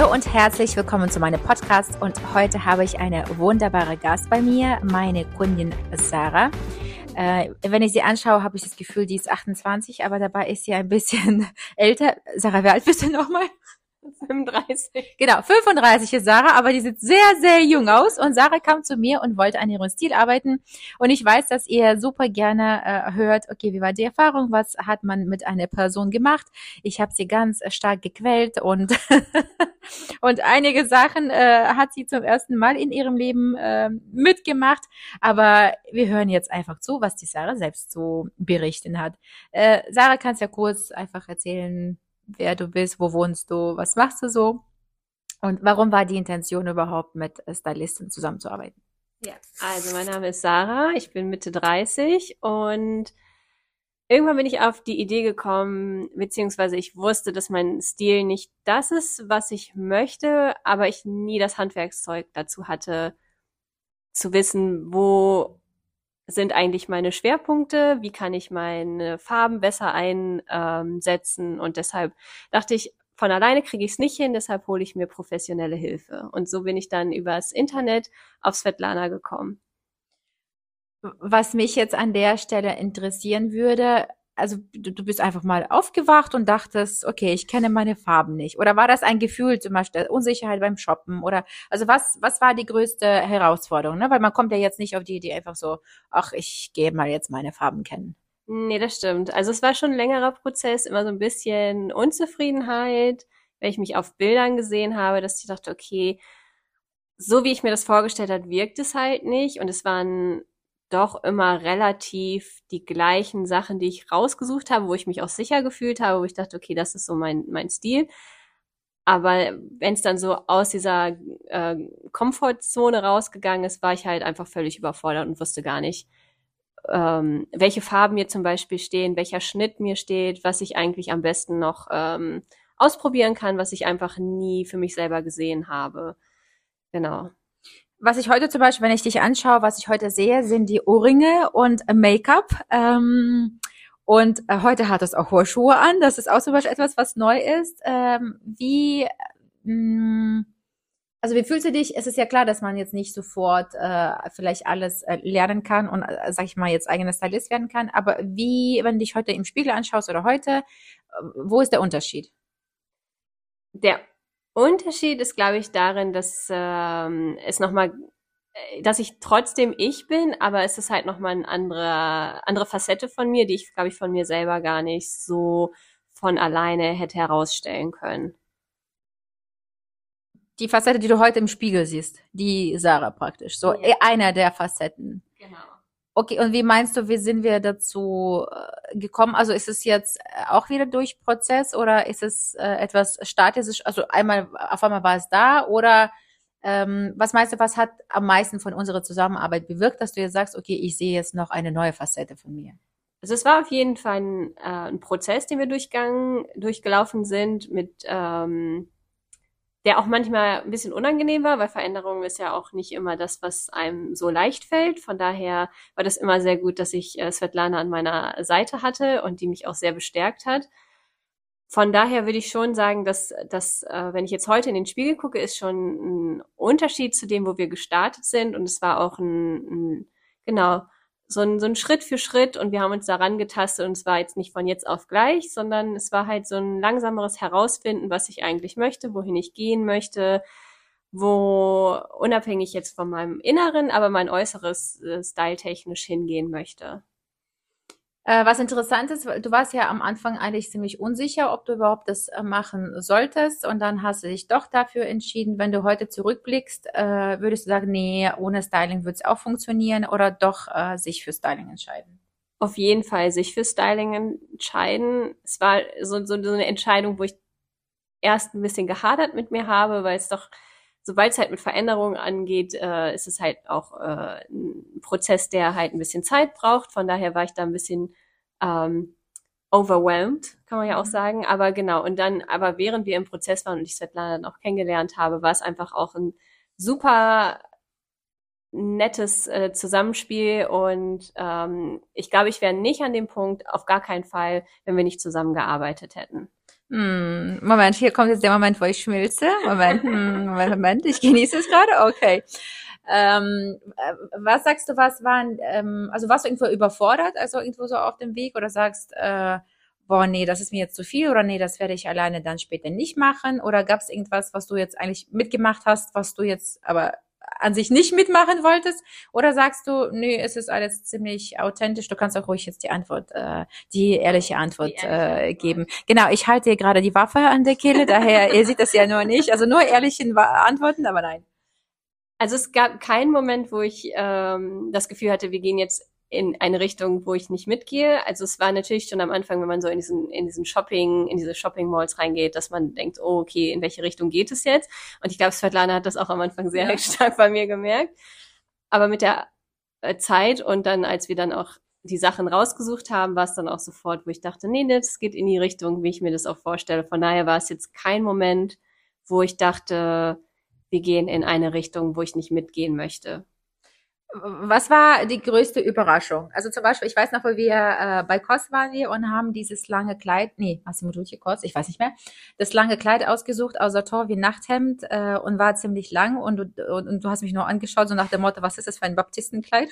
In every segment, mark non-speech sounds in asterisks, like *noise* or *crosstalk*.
Hallo und herzlich willkommen zu meinem Podcast und heute habe ich eine wunderbare Gast bei mir, meine Kundin Sarah. Äh, wenn ich sie anschaue, habe ich das Gefühl, die ist 28, aber dabei ist sie ein bisschen *laughs* älter. Sarah, wie alt bist du nochmal? 35. Genau, 35 ist Sarah, aber die sieht sehr, sehr jung aus. Und Sarah kam zu mir und wollte an ihrem Stil arbeiten. Und ich weiß, dass ihr super gerne äh, hört, okay, wie war die Erfahrung? Was hat man mit einer Person gemacht? Ich habe sie ganz äh, stark gequält und, *laughs* und einige Sachen äh, hat sie zum ersten Mal in ihrem Leben äh, mitgemacht. Aber wir hören jetzt einfach zu, was die Sarah selbst so berichten hat. Äh, Sarah, kannst ja kurz einfach erzählen, wer du bist, wo wohnst du, was machst du so und warum war die Intention überhaupt mit Stylisten zusammenzuarbeiten? Ja, also mein Name ist Sarah, ich bin Mitte 30 und irgendwann bin ich auf die Idee gekommen, beziehungsweise ich wusste, dass mein Stil nicht das ist, was ich möchte, aber ich nie das Handwerkszeug dazu hatte, zu wissen, wo sind eigentlich meine Schwerpunkte, wie kann ich meine Farben besser einsetzen und deshalb dachte ich, von alleine kriege ich es nicht hin, deshalb hole ich mir professionelle Hilfe. Und so bin ich dann übers Internet auf Svetlana gekommen. Was mich jetzt an der Stelle interessieren würde, also du, bist einfach mal aufgewacht und dachtest, okay, ich kenne meine Farben nicht. Oder war das ein Gefühl, zum Beispiel Unsicherheit beim Shoppen? Oder also was, was war die größte Herausforderung? Ne? Weil man kommt ja jetzt nicht auf die Idee einfach so, ach, ich gehe mal jetzt meine Farben kennen. Nee, das stimmt. Also es war schon ein längerer Prozess, immer so ein bisschen Unzufriedenheit, wenn ich mich auf Bildern gesehen habe, dass ich dachte, okay, so wie ich mir das vorgestellt habe, wirkt es halt nicht. Und es waren doch immer relativ die gleichen Sachen, die ich rausgesucht habe, wo ich mich auch sicher gefühlt habe, wo ich dachte, okay, das ist so mein, mein Stil. Aber wenn es dann so aus dieser äh, Komfortzone rausgegangen ist, war ich halt einfach völlig überfordert und wusste gar nicht, ähm, welche Farben mir zum Beispiel stehen, welcher Schnitt mir steht, was ich eigentlich am besten noch ähm, ausprobieren kann, was ich einfach nie für mich selber gesehen habe. Genau was ich heute zum Beispiel, wenn ich dich anschaue, was ich heute sehe, sind die Ohrringe und Make-up. Ähm, und äh, heute hat es auch hohe Schuhe an. Das ist auch zum Beispiel etwas, was neu ist. Ähm, wie, mh, mm, also wie fühlst du dich? Es ist ja klar, dass man jetzt nicht sofort äh, vielleicht alles äh, lernen kann und, äh, sag ich mal, jetzt eigener Stylist werden kann. Aber wie, wenn du dich heute im Spiegel anschaust oder heute, äh, wo ist der Unterschied? Der Unterschied ist, glaube ich, darin, dass ähm, es nochmal, äh, dass ich trotzdem ich bin, aber es ist halt nochmal eine andere, andere Facette von mir, die ich, glaube ich, von mir selber gar nicht so von alleine hätte herausstellen können. Die Facette, die du heute im Spiegel siehst, die Sarah praktisch, so ja. einer der Facetten. Genau. Okay, und wie meinst du, wie sind wir dazu äh, gekommen? Also ist es jetzt äh, auch wieder durch Prozess oder ist es äh, etwas statisch? Also einmal auf einmal war es da oder ähm, was meinst du, was hat am meisten von unserer Zusammenarbeit bewirkt, dass du jetzt sagst, okay, ich sehe jetzt noch eine neue Facette von mir? Also es war auf jeden Fall ein, äh, ein Prozess, den wir durchgegangen, durchgelaufen sind mit ähm, der auch manchmal ein bisschen unangenehm war, weil Veränderung ist ja auch nicht immer das, was einem so leicht fällt. Von daher war das immer sehr gut, dass ich äh, Svetlana an meiner Seite hatte und die mich auch sehr bestärkt hat. Von daher würde ich schon sagen, dass, dass äh, wenn ich jetzt heute in den Spiegel gucke, ist schon ein Unterschied zu dem, wo wir gestartet sind. Und es war auch ein, ein genau, so ein, so ein Schritt für Schritt und wir haben uns daran getastet und es war jetzt nicht von jetzt auf gleich, sondern es war halt so ein langsameres Herausfinden, was ich eigentlich möchte, wohin ich gehen möchte, wo unabhängig jetzt von meinem Inneren, aber mein Äußeres äh, styletechnisch hingehen möchte. Äh, was interessant ist, du warst ja am Anfang eigentlich ziemlich unsicher, ob du überhaupt das äh, machen solltest und dann hast du dich doch dafür entschieden. Wenn du heute zurückblickst, äh, würdest du sagen, nee, ohne Styling würde es auch funktionieren oder doch äh, sich für Styling entscheiden? Auf jeden Fall sich für Styling entscheiden. Es war so, so, so eine Entscheidung, wo ich erst ein bisschen gehadert mit mir habe, weil es doch sobald es halt mit Veränderungen angeht, äh, ist es halt auch äh, ein Prozess, der halt ein bisschen Zeit braucht. Von daher war ich da ein bisschen ähm, overwhelmed, kann man ja auch mhm. sagen. Aber genau, und dann, aber während wir im Prozess waren und ich Svetlana dann auch kennengelernt habe, war es einfach auch ein super nettes äh, Zusammenspiel und ähm, ich glaube, ich wäre nicht an dem Punkt, auf gar keinen Fall, wenn wir nicht zusammengearbeitet hätten. Hm, Moment, hier kommt jetzt der Moment, wo ich schmilze. Moment, hm, Moment, Moment, ich genieße es gerade. Okay. Ähm, äh, was sagst du, was waren, ähm, also warst du irgendwo überfordert, also irgendwo so auf dem Weg oder sagst, äh, boah, nee, das ist mir jetzt zu viel oder nee, das werde ich alleine dann später nicht machen? Oder gab es irgendwas, was du jetzt eigentlich mitgemacht hast, was du jetzt aber an sich nicht mitmachen wolltest? Oder sagst du, nee, es ist alles ziemlich authentisch, du kannst auch ruhig jetzt die Antwort, äh, die ehrliche Antwort die ehrliche äh, geben. Genau, ich halte hier gerade die Waffe an der Kehle, daher, ihr seht das ja nur nicht, also nur ehrliche Antworten, aber nein. Also es gab keinen Moment, wo ich ähm, das Gefühl hatte, wir gehen jetzt in eine Richtung, wo ich nicht mitgehe. Also es war natürlich schon am Anfang, wenn man so in diesen, in diesen Shopping, in diese Shopping Malls reingeht, dass man denkt, oh, okay, in welche Richtung geht es jetzt? Und ich glaube, Svetlana hat das auch am Anfang sehr ja. *laughs* stark bei mir gemerkt. Aber mit der äh, Zeit und dann, als wir dann auch die Sachen rausgesucht haben, war es dann auch sofort, wo ich dachte, nee, das geht in die Richtung, wie ich mir das auch vorstelle. Von daher war es jetzt kein Moment, wo ich dachte, wir gehen in eine Richtung, wo ich nicht mitgehen möchte. Was war die größte Überraschung? Also zum Beispiel, ich weiß noch, wo wir äh, bei Kos waren wir und haben dieses lange Kleid, nee, Massimo Ducci Kos, ich weiß nicht mehr, das lange Kleid ausgesucht, außer Tor wie Nachthemd äh, und war ziemlich lang und, und, und du hast mich nur angeschaut, so nach dem Motto, was ist das für ein Baptistenkleid?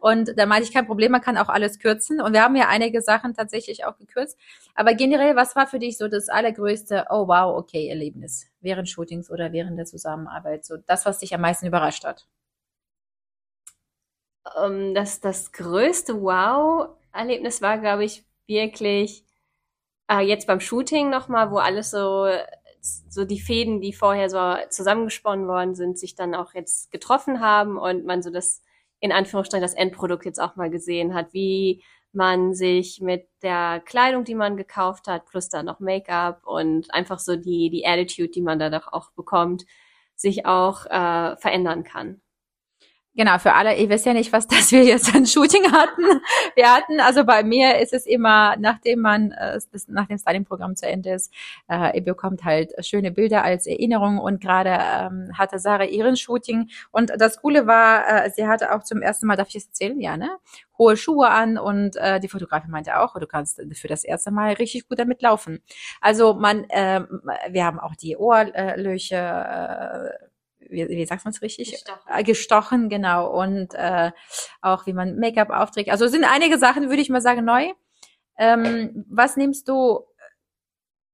Und da meinte ich, kein Problem, man kann auch alles kürzen und wir haben ja einige Sachen tatsächlich auch gekürzt. Aber generell, was war für dich so das allergrößte, oh wow, okay, Erlebnis während Shootings oder während der Zusammenarbeit, so das, was dich am meisten überrascht hat? Ähm, das, das größte Wow-Erlebnis war, glaube ich, wirklich äh, jetzt beim Shooting nochmal, wo alles so, so die Fäden, die vorher so zusammengesponnen worden sind, sich dann auch jetzt getroffen haben und man so das, in Anführungsstrichen, das Endprodukt jetzt auch mal gesehen hat, wie man sich mit der Kleidung, die man gekauft hat, plus dann noch Make-up und einfach so die, die Attitude, die man da doch auch bekommt, sich auch äh, verändern kann. Genau, für alle, ihr wisst ja nicht, was das wir jetzt an Shooting hatten. Wir hatten, also bei mir ist es immer, nachdem man, äh, das, nach dem Styling-Programm zu Ende ist, äh, ihr bekommt halt schöne Bilder als Erinnerung und gerade ähm, hatte Sarah ihren Shooting und das Coole war, äh, sie hatte auch zum ersten Mal, darf ich es erzählen? Ja, ne? Hohe Schuhe an und äh, die Fotografin meinte auch, du kannst für das erste Mal richtig gut damit laufen. Also man, äh, wir haben auch die Ohrlöcher, äh, wie, wie sagt man es richtig? Gestochen. Äh, gestochen, genau. Und äh, auch wie man Make-up aufträgt. Also sind einige Sachen, würde ich mal sagen, neu. Ähm, was nimmst du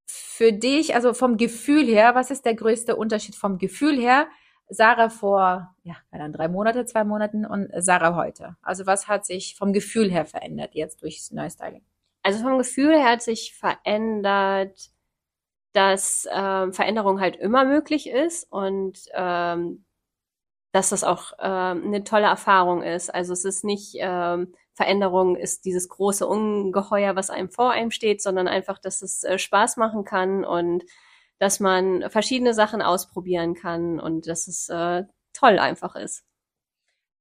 für dich, also vom Gefühl her, was ist der größte Unterschied vom Gefühl her? Sarah vor, ja, dann drei Monate, zwei Monaten und Sarah heute. Also was hat sich vom Gefühl her verändert jetzt durchs Neustyling? Also vom Gefühl her hat sich verändert, dass ähm, Veränderung halt immer möglich ist und ähm, dass das auch ähm, eine tolle Erfahrung ist. Also es ist nicht ähm, Veränderung ist dieses große Ungeheuer, was einem vor einem steht, sondern einfach, dass es äh, Spaß machen kann und dass man verschiedene Sachen ausprobieren kann und dass es äh, toll einfach ist.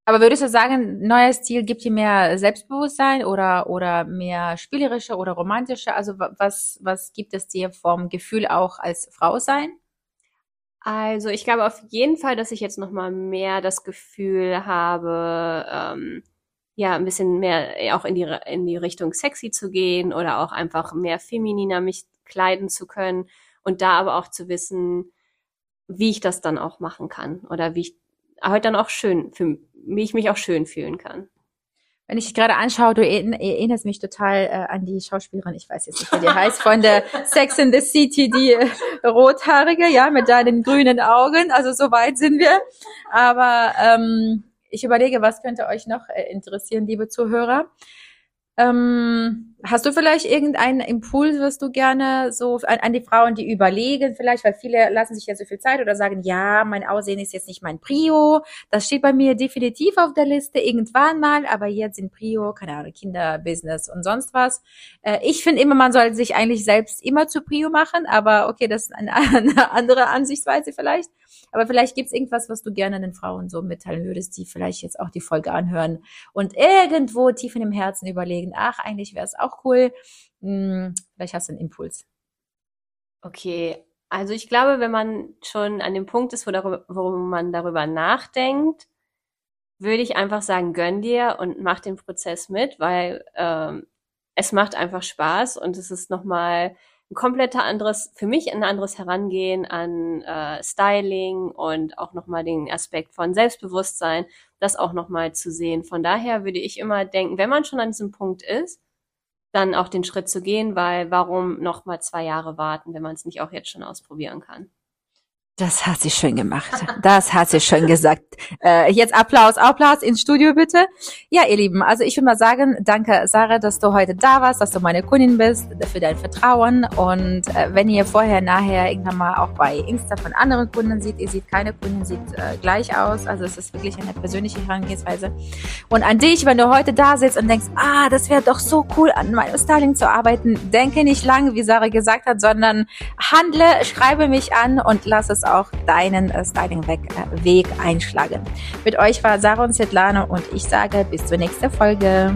Aber würdest du sagen, neuer Stil gibt dir mehr Selbstbewusstsein oder, oder mehr spielerische oder romantische? Also was, was gibt es dir vom Gefühl auch als Frau sein? Also ich glaube auf jeden Fall, dass ich jetzt noch mal mehr das Gefühl habe, ähm, ja, ein bisschen mehr auch in die, in die Richtung sexy zu gehen oder auch einfach mehr femininer mich kleiden zu können und da aber auch zu wissen, wie ich das dann auch machen kann oder wie ich heute dann auch schön, für, wie ich mich auch schön fühlen kann. Wenn ich gerade anschaue, du erinnerst mich total äh, an die Schauspielerin, ich weiß jetzt nicht, wie die heißt, von der *laughs* Sex in the City, die äh, rothaarige, ja, mit deinen grünen Augen. Also so weit sind wir. Aber ähm, ich überlege, was könnte euch noch äh, interessieren, liebe Zuhörer. Ähm, Hast du vielleicht irgendeinen Impuls, was du gerne so an, an, die Frauen, die überlegen vielleicht, weil viele lassen sich ja so viel Zeit oder sagen, ja, mein Aussehen ist jetzt nicht mein Prio. Das steht bei mir definitiv auf der Liste irgendwann mal, aber jetzt sind Prio, keine Ahnung, Kinder, Business und sonst was. Äh, ich finde immer, man soll sich eigentlich selbst immer zu Prio machen, aber okay, das ist eine, *laughs* eine andere Ansichtsweise vielleicht. Aber vielleicht gibt's irgendwas, was du gerne den Frauen so mitteilen würdest, die vielleicht jetzt auch die Folge anhören und irgendwo tief in dem Herzen überlegen, ach, eigentlich wäre es auch cool. Hm, vielleicht hast du einen Impuls. Okay, also ich glaube, wenn man schon an dem Punkt ist, wo, darüber, wo man darüber nachdenkt, würde ich einfach sagen, gönn dir und mach den Prozess mit, weil ähm, es macht einfach Spaß und es ist nochmal ein kompletter anderes, für mich ein anderes Herangehen an äh, Styling und auch nochmal den Aspekt von Selbstbewusstsein, das auch nochmal zu sehen. Von daher würde ich immer denken, wenn man schon an diesem Punkt ist, dann auch den Schritt zu gehen, weil warum nochmal zwei Jahre warten, wenn man es nicht auch jetzt schon ausprobieren kann? Das hat sie schön gemacht. Das hat sie schön gesagt. Äh, jetzt Applaus, Applaus ins Studio bitte. Ja, ihr Lieben, also ich will mal sagen, danke Sarah, dass du heute da warst, dass du meine Kundin bist, für dein Vertrauen. Und äh, wenn ihr vorher, nachher irgendwann mal auch bei Insta von anderen Kunden seht, ihr seht keine Kunden, sieht äh, gleich aus. Also es ist wirklich eine persönliche Herangehensweise. Und an dich, wenn du heute da sitzt und denkst, ah, das wäre doch so cool, an meinem Styling zu arbeiten, denke nicht lange, wie Sarah gesagt hat, sondern handle, schreibe mich an und lass es auch deinen äh, Styling-Weg einschlagen. Mit euch war Sarah und Svetlana und ich sage bis zur nächsten Folge.